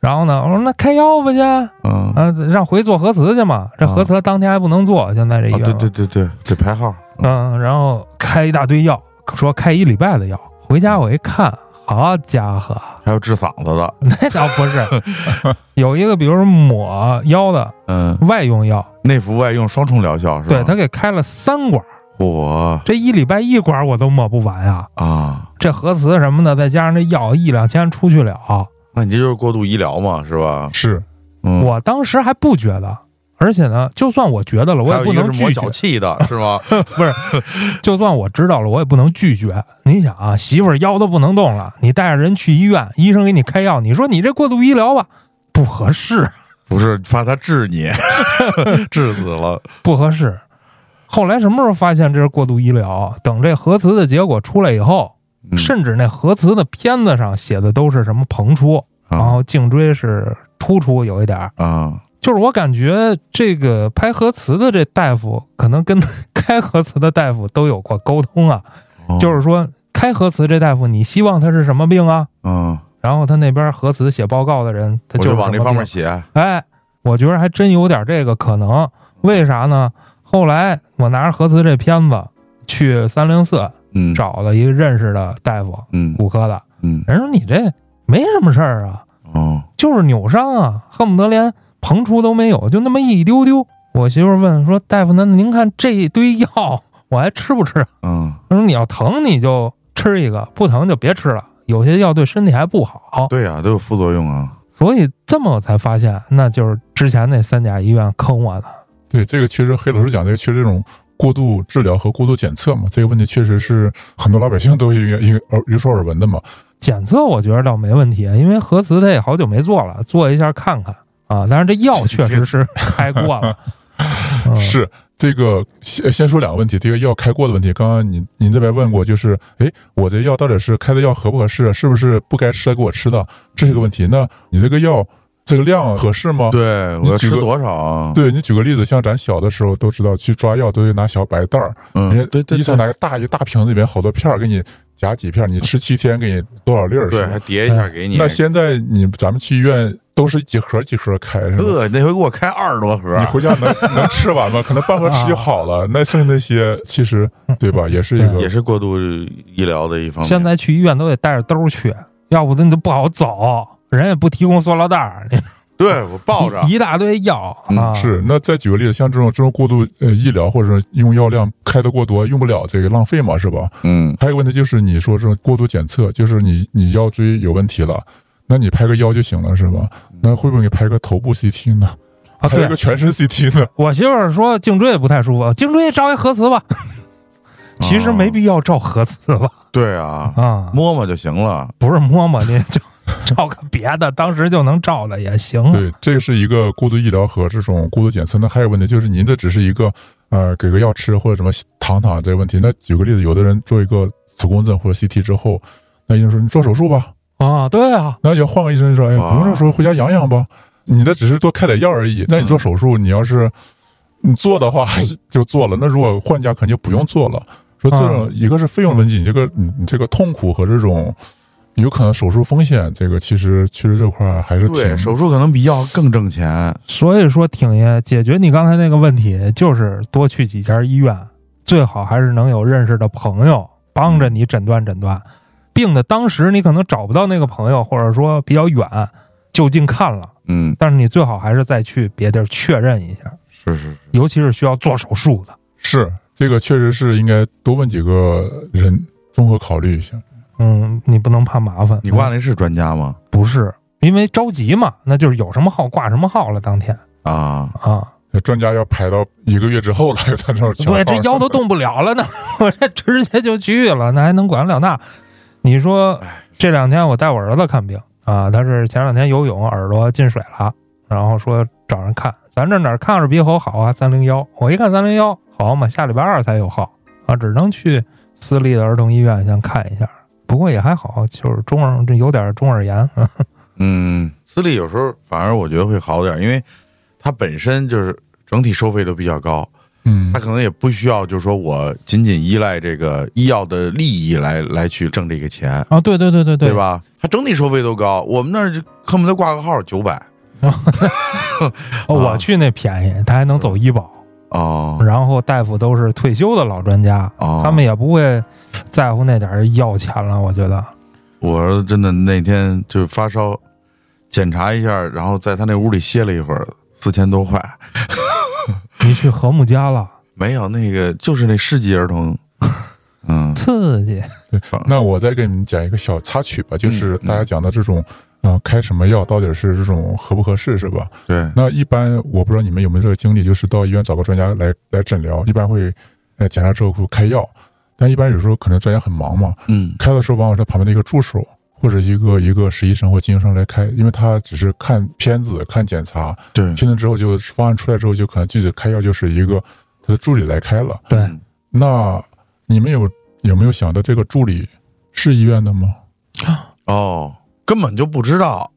然后呢，我说那开药吧去，啊，嗯，让回做核磁去嘛。这核磁当天还不能做，现在这医啊，院。对对对对，得排号。嗯，然后开一大堆药，说开一礼拜的药。回家我一看，好家伙，还有治嗓子的，那倒不是，有一个比如说抹腰的嗯，外用药，内服外用双重疗效是吧？对他给开了三管，嚯这一礼拜一管我都抹不完呀。啊，这核磁什么的，再加上这药一两千出去了，那你这就是过度医疗嘛，是吧？是，嗯，我当时还不觉得，而且呢，就算我觉得了，我也不能拒绝是磨脚。气的，是吗？不是，就算我知道了，我也不能拒绝。你想啊，媳妇儿腰都不能动了，你带着人去医院，医生给你开药，你说你这过度医疗吧，不合适，不是，怕他治你，治死了。不合适。后来什么时候发现这是过度医疗？等这核磁的结果出来以后，嗯甚至那核磁的片子上写的都是什么膨出，然啊后颈椎是突出有一点儿。啊，就是我感觉这个拍核磁的这大夫，可能跟 开核磁的大夫都有过沟通啊。哦就是说，开核磁这大夫，你希望他是什么病啊？嗯，然后他那边核磁写报告的人，他我就就是往这方面写。写。哎，我觉得还真有点这个可能。为啥呢？后来我拿着核磁这片子去三零四嗯，找了一个认识的大夫，嗯骨科的，嗯人说你这没什么事儿啊，哦，就是扭伤啊，恨不得连膨出都没有，就那么一丢丢。我媳妇问说：“大夫，那您看这一堆药，我还吃不吃？”嗯，他说：“你要疼你就吃一个，不疼就别吃了。有些药对身体还不好。对呀，都有副作用啊。所以这么我才发现，那就是之前那三甲医院坑我的。对这个确实，黑老师讲这个确实这种过度治疗和过度检测嘛，这个问题确实是很多老百姓都应该应该耳有所耳闻的嘛。检测我觉得倒没问题，因为核磁它也好久没做了，做一下看看啊。但是这药确实是 开过了。嗯、是这个先先说两个问题，这个药开过的问题，刚刚您您这边问过，就是哎，我这药到底是开的药合不合适，是不是不该吃的给我吃的，这是个问题。那你这个药这个量合适吗？对，我要吃多少啊？对你举个例子，像咱小的时候都知道，去抓药都得拿小白袋儿，嗯人，对对家医生，拿个大一大瓶子里面好多片儿给你夹几片儿，你吃七天给你多少粒儿？对，还叠一下给你。那现在你咱们去医院都是几盒几盒开，是吧？呵，那回给我开二十多盒你，回家能 能吃完吗？可能半盒吃就好了。那剩下那些，其实对吧，也是一个也是过度医疗的一方面。现在去医院都得带着兜儿去，要不你都不好走。人也不提供塑料袋儿，对我抱着，一大堆药嗯啊，是，那再举个例子，像这种这种过度呃医疗或者说用药量开的过多，用不了这个浪费嘛，是吧？嗯还有个问题就是你说这种过度检测，就是你你腰椎有问题了，那你拍个腰就行了，是吧？那会不会给你拍个头部 CT 呢？啊，对拍个，全身 CT 呢？我媳妇儿说颈椎也不太舒服，颈椎照一核磁吧。其实没必要照核磁吧？对啊，啊，摸摸就行了。不是摸摸，你照 照个别的，当时就能照的也行。对，这个是一个过度医疗和这种过度检测。那还有问题就是您这只是一个呃给个药吃或者什么躺躺这个问题。那举个例子，有的人做一个磁共振或者 CT 之后，那医生说你做手术吧，啊，对啊，那要换个医生说，哎，不用做手术，回家养养吧。你这只是多开点药而已。那你做手术，你要是你做的话就做了，那如果换家肯定不用做了。说这种一个是费用问题，你这个你你这个痛苦和这种有可能手术风险，这个其实其实这块儿还是对，挺手术可能比药更挣钱。所以说，挺爷解决你刚才那个问题，就是多去几家医院，最好还是能有认识的朋友帮着你诊断诊断。病的当时你可能找不到那个朋友，或者说比较远，就近看了，嗯，但是你最好还是再去别地儿确认一下，是是是，尤其是需要做手术的。是这个确实是应该多问几个人，综合考虑一下。嗯，你不能怕麻烦。你挂那是专家吗？不是因为着急嘛？那就是有什么号挂什么号了，当天啊，啊。那专家要排到一个月之后了，才能对，这腰都动不了了呢，我这直接就去了，那还能管得了那？你说这两天我带我儿子看病啊，他是前两天游泳耳朵进水了，然后说找人看，咱这哪儿看着鼻喉好啊？三零幺，我一看三零幺好嘛，下礼拜二才有号啊，只能去私立的儿童医院先看一下。不过也还好，就是中耳这有点中耳炎，嗯，私立有时候反而我觉得会好点，因为它本身就是整体收费都比较高，嗯它可能也不需要，就是说我仅仅依赖这个医药的利益来来去挣这个钱，啊，对对对对对对？吧？它整体收费都高，我们那儿就恨不得挂个号九百 哦我去那便宜，他还能走医保。哦。然后大夫都是退休的老专家，哦，他们也不会在乎那点儿药钱了。我觉得，我儿子真的那天就是发烧，检查一下，然后在他那屋里歇了一会儿，四千多块。你去和睦家了，没有那个，就是那世纪儿童，嗯。刺激。那我再给你们讲一个小插曲吧，就是嗯大家讲的这种，呃，开什么药到底是这种合不合适，是吧？对，那一般我不知道你们有没有这个经历，就是到医院找个专家来来诊疗，一般会呃检查之后会开药，但一般有时候可能专家很忙嘛，嗯开的时候往往是旁边的一个助手或者一个一个实习生或经营生来开，因为他只是看片子、看检查，对，听了之后就方案出来之后，就可能具体开药就是一个他的助理来开了。对，嗯那你们有有没有想到这个助理是医院的吗？哦，根本就不知道，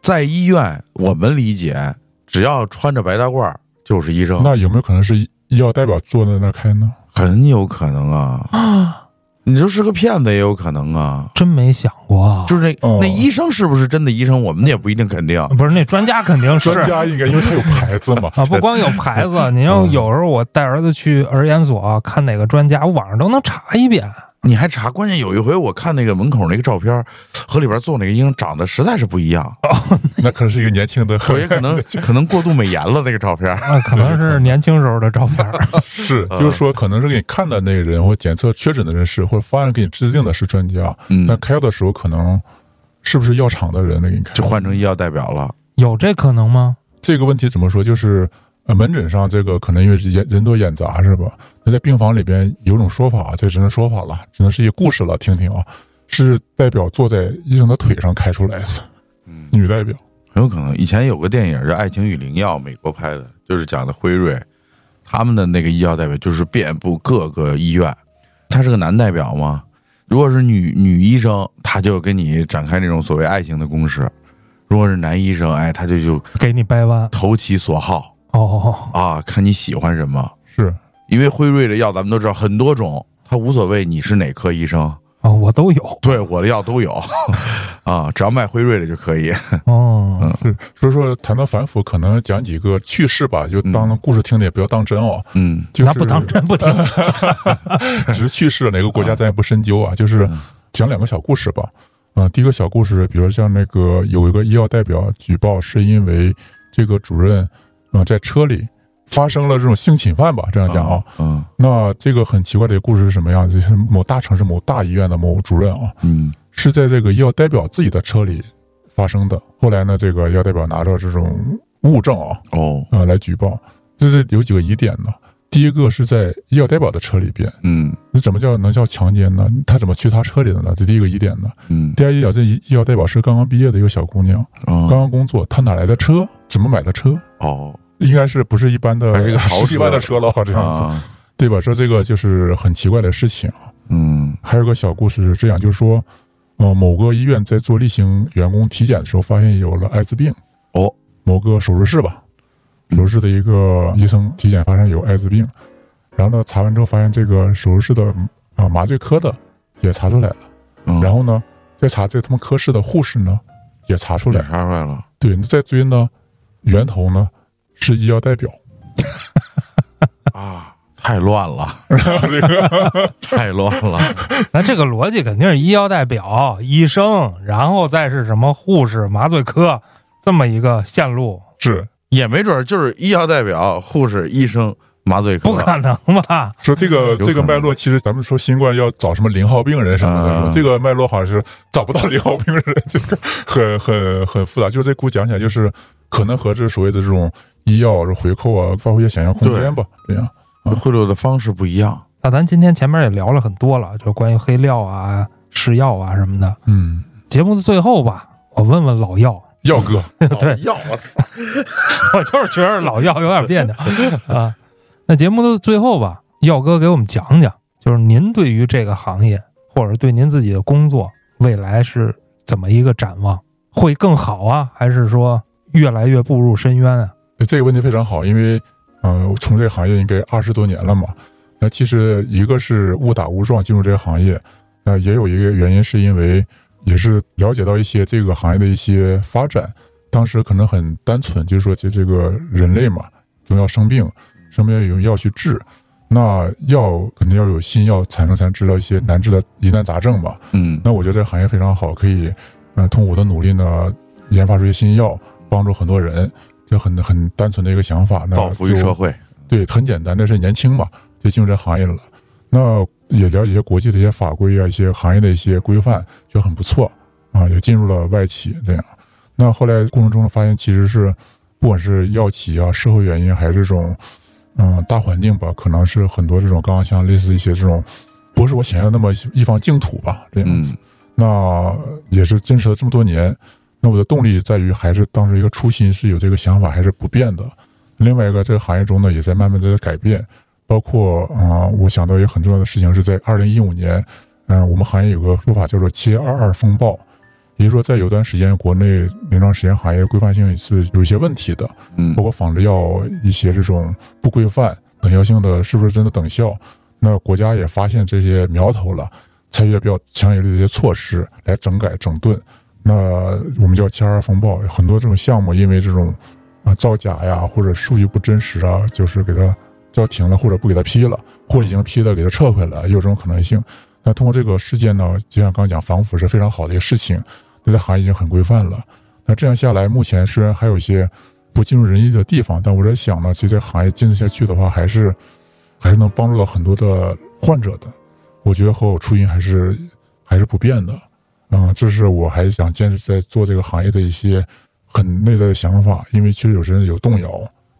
在医院我们理解，只要穿着白大褂就是医生，那有没有可能是医药代表坐在那开呢？很有可能啊。你就是个骗子也有可能啊。真没想过啊。就是那、哦那医生是不是真的医生，我们也不一定肯定。不是那专家肯定是专家应该因为他有牌子嘛。啊，不光有牌子，你要嗯有时候我带儿子去儿研所看哪个专家，我网上都能查一遍。你还查？关键有一回我看那个门口那个照片，和里边坐那个医生长得实在是不一样，那可能是一个年轻的，我也可能 可能过度美颜了那个照片。那，可能是年轻时候的照片儿。是，就是说可能是给你看的那个人或检测确诊的人是，或者方案给你制定的是专家，嗯但开药的时候可能是不是药厂的人来给你开？就换成医药代表了。有这可能吗？这个问题怎么说？就是呃，门诊上这个可能因为人人多眼杂是吧？那在病房里边有种说法，这只能说法了，只能是一个故事了，听听啊，是代表坐在医生的腿上开出来的，嗯，女代表。很有可能。以前有个电影叫《爱情与灵药》，美国拍的，就是讲的辉瑞，他们的那个医药代表就是遍布各个医院。他是个男代表吗？如果是女女医生，他就跟你展开那种所谓爱情的攻势；如果是男医生，哎，他就就给你掰弯投其所好哦，啊，看你喜欢什么。是，因为辉瑞的药咱们都知道很多种，他无所谓你是哪科医生，哦，我都有对我的药都有 啊，只要卖辉瑞的就可以。哦，是，所以说谈到反腐，可能讲几个趣事吧，就当故事听的，也不要当真哦。嗯就是那不当真不听。只是趣事哪个国家咱也不深究啊，就是讲两个小故事吧。啊、第一个小故事，比如像那个有一个医药代表举报，是因为这个主任，啊、在车里发生了这种性侵犯吧，这样讲啊。嗯那这个很奇怪的一个故事是什么样子？就是某大城市某大医院的某主任啊，嗯是在这个医药代表自己的车里发生的。后来呢，这个医药代表拿着这种物证啊，哦啊、来举报，这是有几个疑点呢？第一个是在医药代表的车里边，嗯那怎么叫能叫强奸呢？他怎么去他车里的呢？这第一个疑点呢。嗯第二疑点，这医医药代表是刚刚毕业的一个小姑娘，哦刚刚工作，她哪来的车？怎么买的车？哦应该是不是一般的还是一个豪十几万的车了这样子，啊对吧？说这个就是很奇怪的事情啊。嗯。还有个小故事是这样，就是说，呃，某个医院在做例行员工体检的时候，发现有了艾滋病。哦，某个手术室吧，手术室的一个医生体检发现有艾滋病，然后呢，查完之后发现这个手术室的啊、麻醉科的也查出来了，嗯，然后呢，再查这他们科室的护士呢也查出也来，查出来了，对，那再追呢，源头呢是医药代表，啊，太乱了，太乱了，那这个逻辑肯定是医药代表、医生，然后再是什么护士、麻醉科这么一个线路，是也没准儿就是医药代表、护士、医生、麻醉科，不可能吧？说这个这个脉络，其实咱们说新冠要找什么零号病人什么的，啊这个脉络好像是找不到零号病人，这 个很很很复杂。就是这故讲起来，就是可能和这所谓的这种医药回扣啊，发挥一些想象空间吧。这样，贿赂的方式不一样。那咱今天前面也聊了很多了，就关于黑料啊、试药啊什么的。嗯，节目的最后吧，我问问老药，药哥，对药我操，我就是觉得老药有点别扭啊。那节目的最后吧，药哥给我们讲讲，就是您对于这个行业，或者对您自己的工作，未来是怎么一个展望？会更好啊，还是说越来越步入深渊啊？这个问题非常好，因为呃，从这个行业应该二十多年了嘛。那其实一个是误打误撞进入这个行业，那也有一个原因是因为也是了解到一些这个行业的一些发展。当时可能很单纯，就是说这这个人类嘛，总要生病，生病要用药去治，那药肯定要有新药产生才能治疗一些难治的疑难杂症嘛。嗯那我觉得这个行业非常好，可以，呃，通过我的努力呢，研发出一些新药，帮助很多人，就很很单纯的一个想法。那造福于社会。对，很简单，那是年轻嘛，就进入这行业了。那也了解一些国际的一些法规啊，一些行业的一些规范，就很不错啊，也进入了外企这样。那后来过程中发现，其实是不管是药企啊、社会原因，还是这种嗯大环境吧，可能是很多这种刚刚像类似一些这种，不是我想象那么一方净土吧，这样子。嗯那也是坚持了这么多年，那我的动力在于还是当时一个初心是有这个想法还是不变的。另外一个，这个行业中呢也在慢慢的改变，包括啊、呃我想到一个很重要的事情是在二零一五年，嗯、我们行业有个说法叫做“七二二风暴”，也就是说在有段时间国内临床实验行业规范性是有一些问题的，嗯包括仿制药一些这种不规范、等效性的，是不是真的等效？那国家也发现这些苗头了，采取比较强有力的一些措施来整改整顿。那我们叫“七二风暴”，很多这种项目因为这种啊造假呀，或者数据不真实啊，就是给它叫停了，或者不给它批了，或已经批了给它撤回来，有这种可能性。那通过这个事件呢，就像刚讲防腐是非常好的一个事情，那这行业已经很规范了。那这样下来，目前虽然还有一些不尽如人意的地方，但我在想呢，其实这行业坚持下去的话，还是还是能帮助到很多的患者的。我觉得和我初心还是还是不变的，嗯，这是我还想坚持在做这个行业的一些很内在的想法，因为确实有些人有动摇，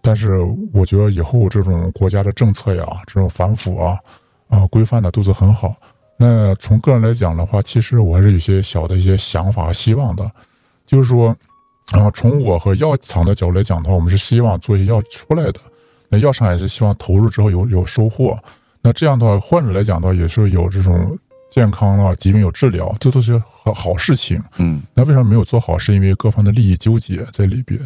但是我觉得以后这种国家的政策呀，这种反腐啊啊规范的都是很好。那从个人来讲的话，其实我还是有些小的一些想法和希望的，就是说，啊，从我和药厂的角度来讲的话，我们是希望做一些药出来的，那药厂也是希望投入之后有有收获。那这样的话，患者来讲的话，也是有这种健康啊、疾病有治疗，这都是好好事情。嗯那为什么没有做好？是因为各方的利益纠结在里边。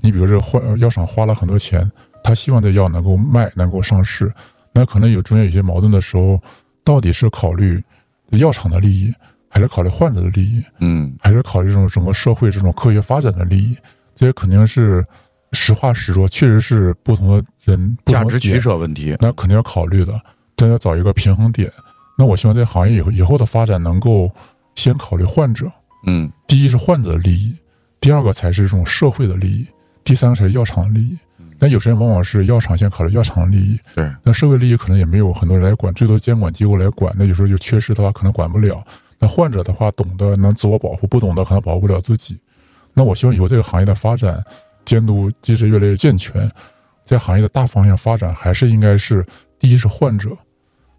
你比如这换药厂花了很多钱，他希望这药能够卖，能够上市，那可能有中间有些矛盾的时候，到底是考虑药厂的利益，还是考虑患者的利益，嗯还是考虑这种整个社会这种科学发展的利益？这些肯定是实话实说，确实是不同的人价值取舍问题。那肯定要考虑的，但要找一个平衡点。那我希望这个行业以后以后的发展能够先考虑患者，嗯第一是患者的利益，第二个才是这种社会的利益，第三个才是药厂的利益。但有些人往往是药厂先考虑药厂的利益，对，那社会利益可能也没有很多人来管，最多监管机构来管。那有时候就缺失的话，可能管不了。那患者的话，懂得能自我保护，不懂得可能保护不了自己。那我希望以后这个行业的发展，监督机制越来越健全，在行业的大方向发展，还是应该是第一是患者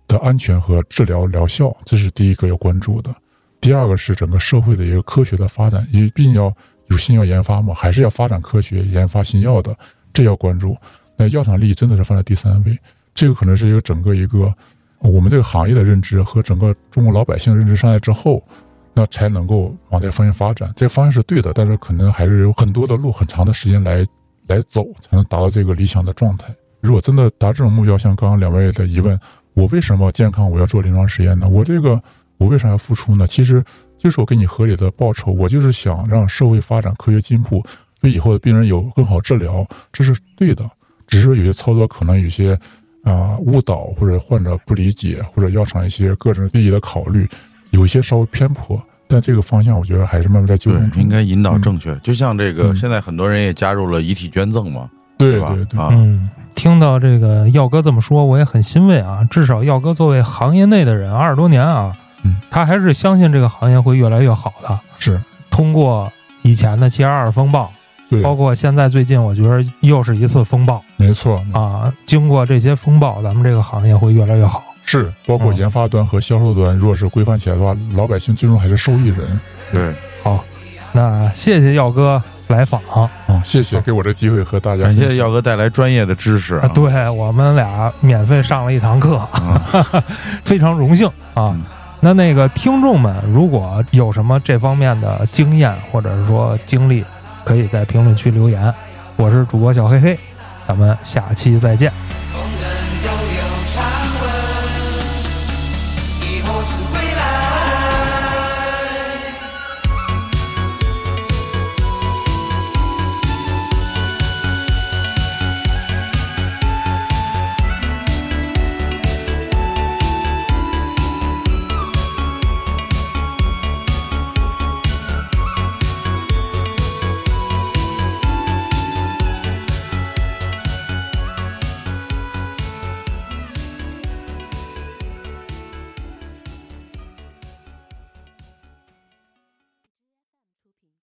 的安全和治疗疗效，这是第一个要关注的。第二个是整个社会的一个科学的发展，因为毕竟要有新药研发嘛，还是要发展科学、研发新药的，这要关注。那药厂利益真的是放在第三位，这个可能是一个整个一个我们这个行业的认知和整个中国老百姓认知上来之后，那才能够往这方向发展。这方向是对的，但是可能还是有很多的路、很长的时间来来走，才能达到这个理想的状态。如果真的达这种目标，像刚刚两位的疑问，我为什么健康我要做临床实验呢？我这个我为啥要付出呢？其实就是我给你合理的报酬，我就是想让社会发展、科学进步，对以后的病人有更好治疗，这是对的。只是有些操作可能有些啊、误导，或者患者不理解，或者药厂一些个人利益的考虑，有一些稍微偏颇。但这个方向，我觉得还是慢慢在纠正，中。应该引导正确。就像这个，嗯现在很多人也加入了遗体捐赠嘛，对吧？对对，啊，嗯，听到这个耀哥这么说，我也很欣慰啊。至少耀哥作为行业内的人，二十多年啊，嗯，他还是相信这个行业会越来越好的。是，通过以前的七二二风暴，对，包括现在最近，我觉得又是一次风暴没错啊，啊。经过这些风暴，咱们这个行业会越来越好。是包括嗯研发端和销售端，如果是规范起来的话，老百姓最终还是受益人。对，好，那谢谢耀哥来访啊。啊，谢谢给我这机会和大家感谢耀哥带来专业的知识啊。对我们俩免费上了一堂课，非常荣幸啊嗯。那那个听众们，如果有什么这方面的经验或者是说经历，可以在评论区留言。我是主播小黑黑，咱们下期再见。